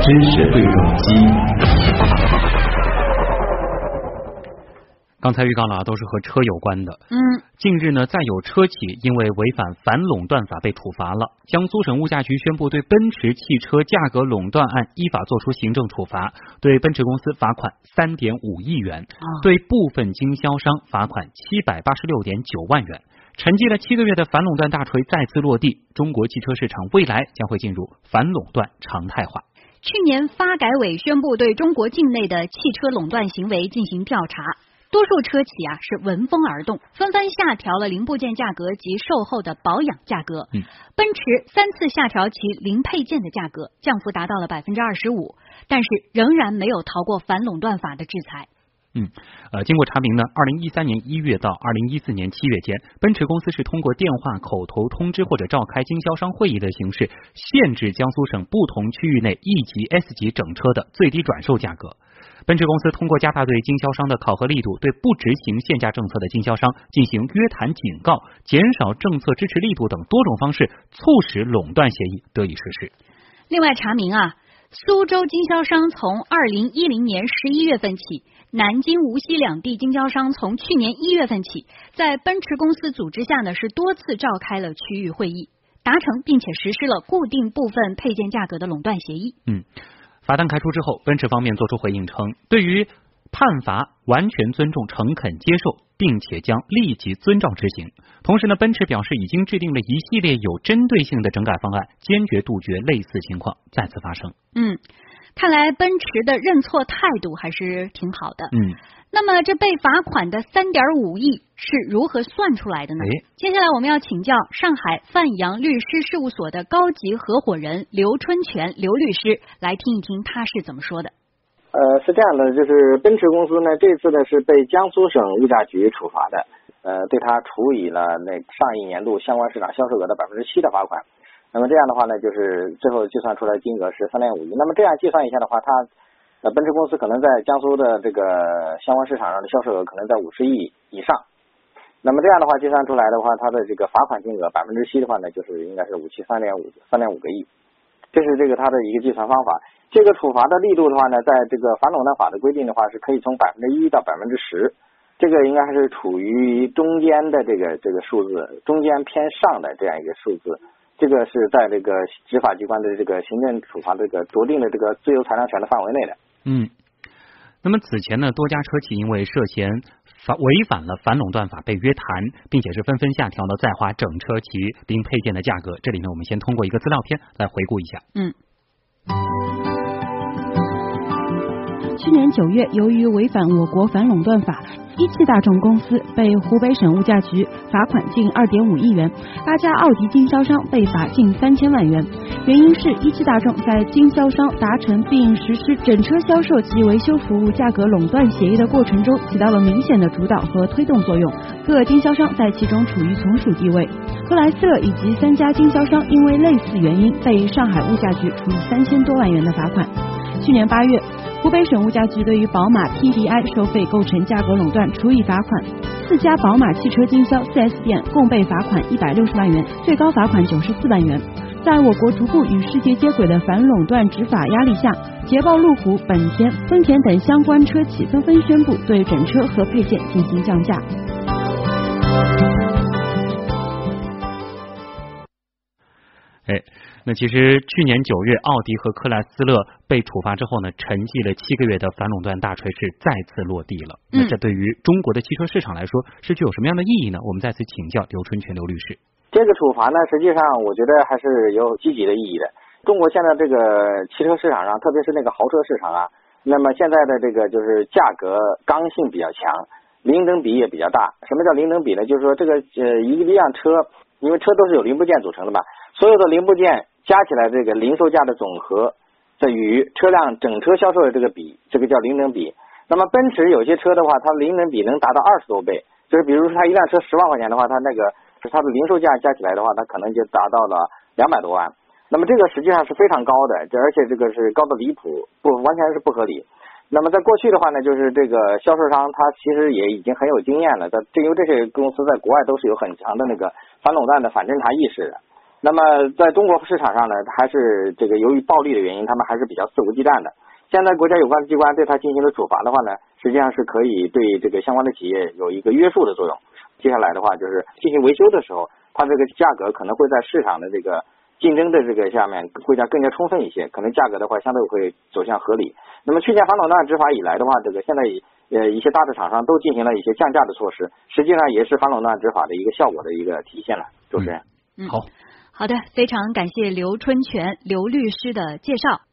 知识对撞机。刚才预告了，都是和车有关的。嗯，近日呢，再有车企因为违反反垄断法被处罚了。江苏省物价局宣布对奔驰汽车价格垄断案依法作出行政处罚，对奔驰公司罚款三点五亿元，对部分经销商罚款七百八十六点九万元。沉寂了七个月的反垄断大锤再次落地，中国汽车市场未来将会进入反垄断常态化。去年发改委宣布对中国境内的汽车垄断行为进行调查。多数车企啊是闻风而动，纷纷下调了零部件价格及售后的保养价格。嗯，奔驰三次下调其零配件的价格，降幅达到了百分之二十五，但是仍然没有逃过反垄断法的制裁。嗯，呃，经过查明呢，二零一三年一月到二零一四年七月间，奔驰公司是通过电话口头通知或者召开经销商会议的形式，限制江苏省不同区域内 E 级、S 级整车的最低转售价格。奔驰公司通过加大对经销商的考核力度，对不执行限价政策的经销商进行约谈警告，减少政策支持力度等多种方式，促使垄断协议得以实施。另外查明啊，苏州经销商从二零一零年十一月份起，南京、无锡两地经销商从去年一月份起，在奔驰公司组织下呢，是多次召开了区域会议，达成并且实施了固定部分配件价格的垄断协议。嗯。罚单开出之后，奔驰方面作出回应称，对于判罚完全尊重、诚恳接受，并且将立即遵照执行。同时呢，奔驰表示已经制定了一系列有针对性的整改方案，坚决杜绝类似情况再次发生。嗯，看来奔驰的认错态度还是挺好的。嗯。那么这被罚款的三点五亿是如何算出来的呢？接下来我们要请教上海范阳律师事务所的高级合伙人刘春泉刘律师来听一听他是怎么说的。呃，是这样的，就是奔驰公司呢，这次呢是被江苏省物价局处罚的，呃，对他处以了那上一年度相关市场销售额的百分之七的罚款。那么这样的话呢，就是最后计算出来金额是三点五亿。那么这样计算一下的话，他。呃奔驰公司可能在江苏的这个相关市场上的销售额可能在五十亿以上，那么这样的话计算出来的话，它的这个罚款金额百分之七的话呢，就是应该是五七三点五三点五个亿，这是这个它的一个计算方法。这个处罚的力度的话呢，在这个反垄断法的规定的话，是可以从百分之一到百分之十，这个应该还是处于中间的这个这个数字，中间偏上的这样一个数字。这个是在这个执法机关的这个行政处罚这个酌定的这个自由裁量权的范围内的。嗯，那么此前呢，多家车企因为涉嫌反违反了反垄断法被约谈，并且是纷纷下调了在华整车及零配件的价格。这里呢，我们先通过一个资料片来回顾一下。嗯，去年九月，由于违反我国反垄断法。一汽大众公司被湖北省物价局罚款近二点五亿元，八家奥迪经销商被罚近三千万元。原因是一汽大众在经销商达成并实施整车销售及维修服务价格垄断协议的过程中，起到了明显的主导和推动作用，各经销商在其中处于从属地位。克莱斯勒以及三家经销商因为类似原因被上海物价局处以三千多万元的罚款。去年八月。湖北省物价局对于宝马 P D I 收费构成价格垄断处以罚款，四家宝马汽车经销 4S 店共被罚款一百六十万元，最高罚款九十四万元。在我国逐步与世界接轨的反垄断执法压力下，捷豹、路虎、本田、丰田等相关车企纷纷宣布对整车和配件进行降价。哎。那其实去年九月，奥迪和克莱斯勒被处罚之后呢，沉寂了七个月的反垄断大锤是再次落地了。那这对于中国的汽车市场来说是具有什么样的意义呢？我们再次请教刘春全刘律师。这个处罚呢，实际上我觉得还是有积极的意义的。中国现在这个汽车市场上，特别是那个豪车市场啊，那么现在的这个就是价格刚性比较强，零等比也比较大。什么叫零等比呢？就是说这个呃一辆车，因为车都是有零部件组成的嘛，所有的零部件。加起来这个零售价的总和，在与车辆整车销售的这个比，这个叫零等比。那么奔驰有些车的话，它零等比能达到二十多倍，就是比如说它一辆车十万块钱的话，它那个它的零售价加起来的话，它可能就达到了两百多万。那么这个实际上是非常高的，这而且这个是高的离谱，不完全是不合理。那么在过去的话呢，就是这个销售商他其实也已经很有经验了，在这因为这些公司在国外都是有很强的那个反垄断的反侦查意识的。那么在中国市场上呢，还是这个由于暴利的原因，他们还是比较肆无忌惮的。现在国家有关的机关对他进行了处罚的话呢，实际上是可以对这个相关的企业有一个约束的作用。接下来的话就是进行维修的时候，它这个价格可能会在市场的这个竞争的这个下面会加更加充分一些，可能价格的话相对会走向合理。那么去年反垄断执法以来的话，这个现在呃一些大的厂商都进行了一些降价的措施，实际上也是反垄断执法的一个效果的一个体现了。主持人，嗯好，好的，非常感谢刘春泉刘律师的介绍。